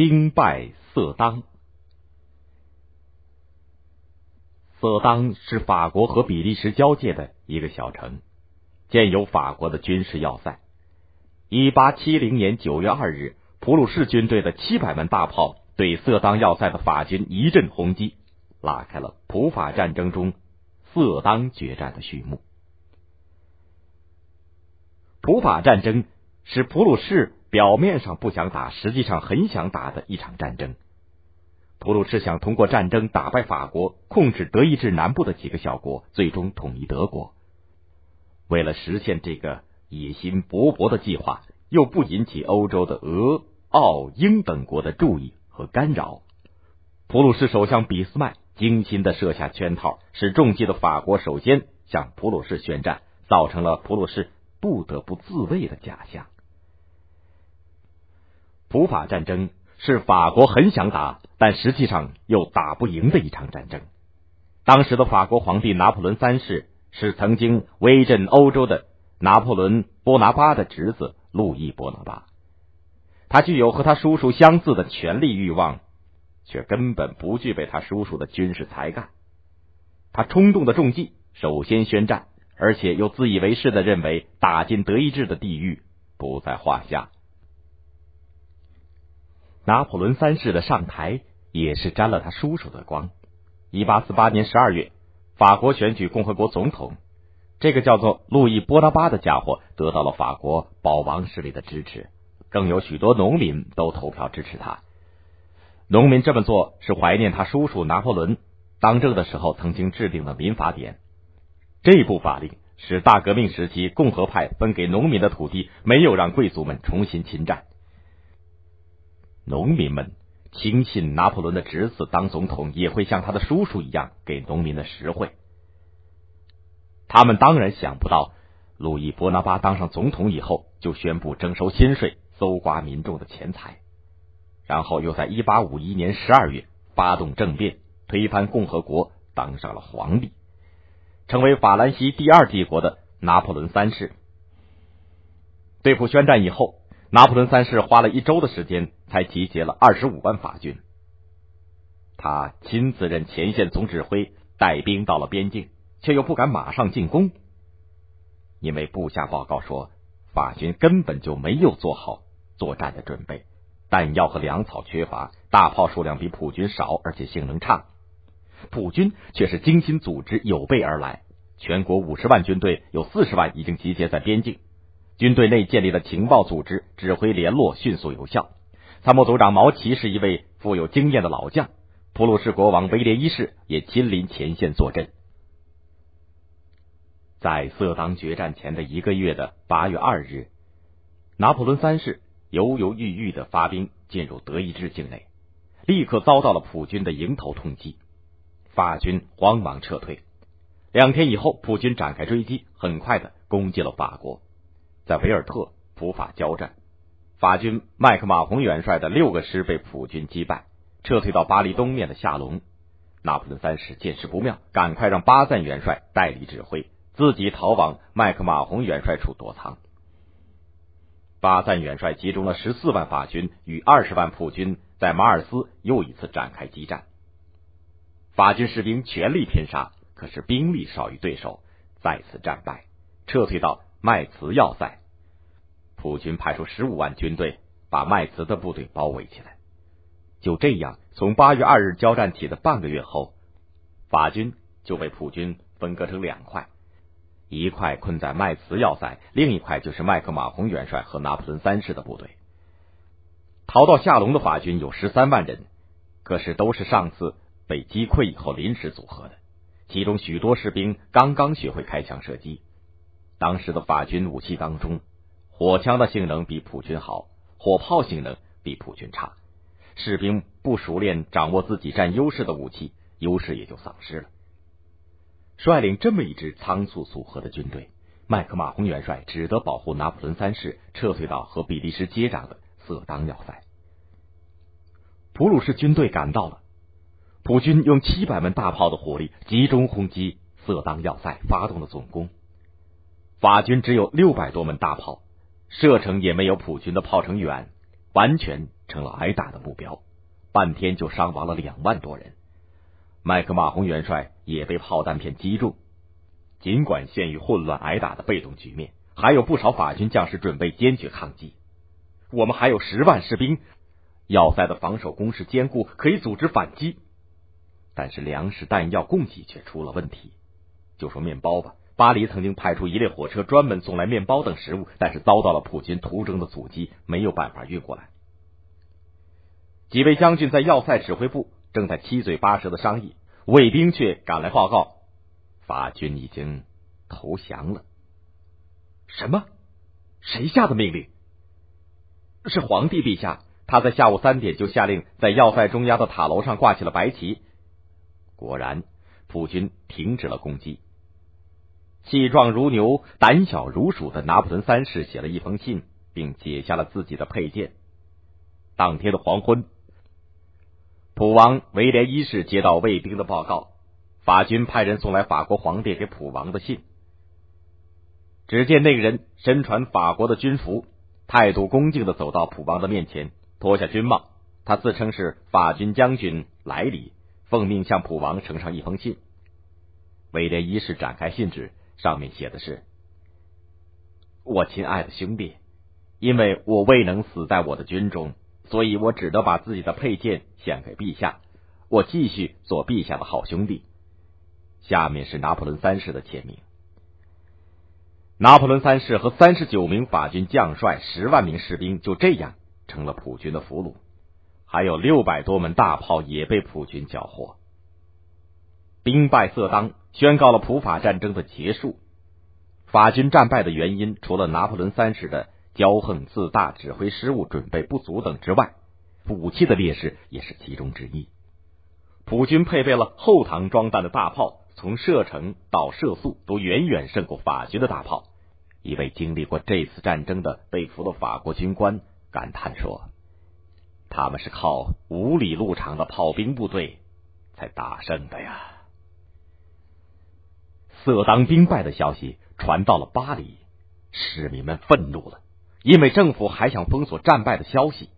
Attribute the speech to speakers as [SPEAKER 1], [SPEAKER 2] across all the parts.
[SPEAKER 1] 兵败色当。色当是法国和比利时交界的一个小城，建有法国的军事要塞。一八七零年九月二日，普鲁士军队的七百门大炮对色当要塞的法军一阵轰击，拉开了普法战争中色当决战的序幕。普法战争是普鲁士表面上不想打，实际上很想打的一场战争。普鲁士想通过战争打败法国，控制德意志南部的几个小国，最终统一德国。为了实现这个。野心勃勃的计划又不引起欧洲的俄、奥、英等国的注意和干扰。普鲁士首相俾斯麦精心的设下圈套，使中计的法国首先向普鲁士宣战，造成了普鲁士不得不自卫的假象。普法战争是法国很想打，但实际上又打不赢的一场战争。当时的法国皇帝拿破仑三世是曾经威震欧洲的。拿破仑·波拿巴的侄子路易·波拿巴，他具有和他叔叔相似的权力欲望，却根本不具备他叔叔的军事才干。他冲动的中计，首先宣战，而且又自以为是的认为打进德意志的地狱不在话下。拿破仑三世的上台也是沾了他叔叔的光。一八四八年十二月，法国选举共和国总统。这个叫做路易波拿巴的家伙得到了法国保王势力的支持，更有许多农民都投票支持他。农民这么做是怀念他叔叔拿破仑当政的时候曾经制定的民法典。这部法令使大革命时期共和派分给农民的土地没有让贵族们重新侵占。农民们轻信拿破仑的侄子当总统也会像他的叔叔一样给农民的实惠。他们当然想不到，路易波拿巴当上总统以后，就宣布征收新税，搜刮民众的钱财，然后又在一八五一年十二月发动政变，推翻共和国，当上了皇帝，成为法兰西第二帝国的拿破仑三世。对付宣战以后，拿破仑三世花了一周的时间，才集结了二十五万法军。他亲自任前线总指挥，带兵到了边境。却又不敢马上进攻，因为部下报告说，法军根本就没有做好作战的准备，弹药和粮草缺乏，大炮数量比普军少，而且性能差。普军却是精心组织，有备而来，全国五十万军队有四十万已经集结在边境，军队内建立了情报组织，指挥联络迅速有效。参谋组长毛奇是一位富有经验的老将，普鲁士国王威廉一世也亲临前线坐镇。在色当决战前的一个月的八月二日，拿破仑三世犹犹豫豫的发兵进入德意志境内，立刻遭到了普军的迎头痛击，法军慌忙撤退。两天以后，普军展开追击，很快的攻击了法国，在维尔特普法交战，法军麦克马洪元帅的六个师被普军击败，撤退到巴黎东面的下龙。拿破仑三世见势不妙，赶快让巴赞元帅代理指挥。自己逃往麦克马洪元帅处躲藏。巴赞元帅集中了十四万法军与二十万普军，在马尔斯又一次展开激战。法军士兵全力拼杀，可是兵力少于对手，再次战败，撤退到麦茨要塞。普军派出十五万军队，把麦茨的部队包围起来。就这样，从八月二日交战起的半个月后，法军就被普军分割成两块。一块困在麦茨要塞，另一块就是麦克马洪元帅和拿破仑三世的部队。逃到下龙的法军有十三万人，可是都是上次被击溃以后临时组合的，其中许多士兵刚刚学会开枪射击。当时的法军武器当中，火枪的性能比普军好，火炮性能比普军差，士兵不熟练掌握自己占优势的武器，优势也就丧失了。率领这么一支仓促组合的军队，麦克马洪元帅只得保护拿破仑三世撤退到和比利时接壤的色当要塞。普鲁士军队赶到了，普军用七百门大炮的火力集中轰击色当要塞，发动了总攻。法军只有六百多门大炮，射程也没有普军的炮程远，完全成了挨打的目标，半天就伤亡了两万多人。麦克马洪元帅也被炮弹片击中。尽管陷于混乱挨打的被动局面，还有不少法军将士准备坚决抗击。我们还有十万士兵，要塞的防守工事坚固，可以组织反击。但是粮食弹药供给却出了问题。就说面包吧，巴黎曾经派出一列火车专门送来面包等食物，但是遭到了普军途中的阻击，没有办法运过来。几位将军在要塞指挥部正在七嘴八舌的商议，卫兵却赶来报告。法军已经投降了。什么？谁下的命令？是皇帝陛下。他在下午三点就下令，在要塞中央的塔楼上挂起了白旗。果然，普军停止了攻击。气壮如牛、胆小如鼠的拿破仑三世写了一封信，并解下了自己的佩剑。当天的黄昏，普王威廉一世接到卫兵的报告。法军派人送来法国皇帝给普王的信。只见那个人身穿法国的军服，态度恭敬的走到普王的面前，脱下军帽。他自称是法军将军莱里，奉命向普王呈上一封信。威廉一世展开信纸，上面写的是：“我亲爱的兄弟，因为我未能死在我的军中，所以我只得把自己的佩剑献给陛下。我继续做陛下的好兄弟。”下面是拿破仑三世的签名。拿破仑三世和三十九名法军将帅、十万名士兵就这样成了普军的俘虏，还有六百多门大炮也被普军缴获。兵败色当，宣告了普法战争的结束。法军战败的原因，除了拿破仑三世的骄横自大、指挥失误、准备不足等之外，武器的劣势也是其中之一。普军配备了后膛装弹的大炮。从射程到射速都远远胜过法军的大炮。一位经历过这次战争的被俘的法国军官感叹说：“他们是靠五里路长的炮兵部队才打胜的呀。”色当兵败的消息传到了巴黎，市民们愤怒了，因为政府还想封锁战败的消息。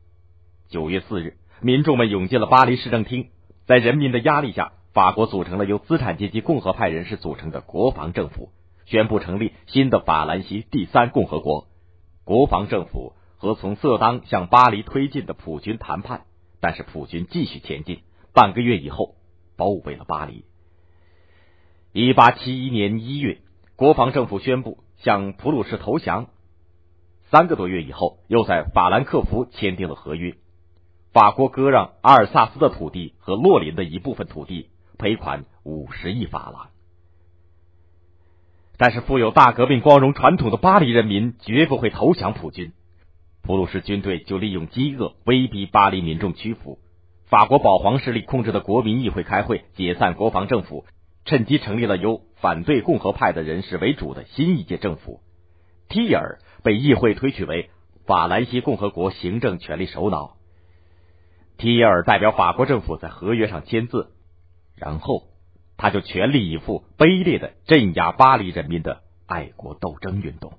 [SPEAKER 1] 九月四日，民众们涌进了巴黎市政厅，在人民的压力下。法国组成了由资产阶级共和派人士组成的国防政府，宣布成立新的法兰西第三共和国。国防政府和从色当向巴黎推进的普军谈判，但是普军继续前进。半个月以后，包围了巴黎。一八七一年一月，国防政府宣布向普鲁士投降。三个多月以后，又在法兰克福签订了合约。法国割让阿尔萨斯的土地和洛林的一部分土地。赔款五十亿法郎，但是富有大革命光荣传统的巴黎人民绝不会投降普军。普鲁士军队就利用饥饿威逼巴黎民众屈服。法国保皇势力控制的国民议会开会解散国防政府，趁机成立了由反对共和派的人士为主的新一届政府。提尔被议会推举为法兰西共和国行政权力首脑。提尔代表法国政府在合约上签字。然后，他就全力以赴、卑劣的镇压巴黎人民的爱国斗争运动。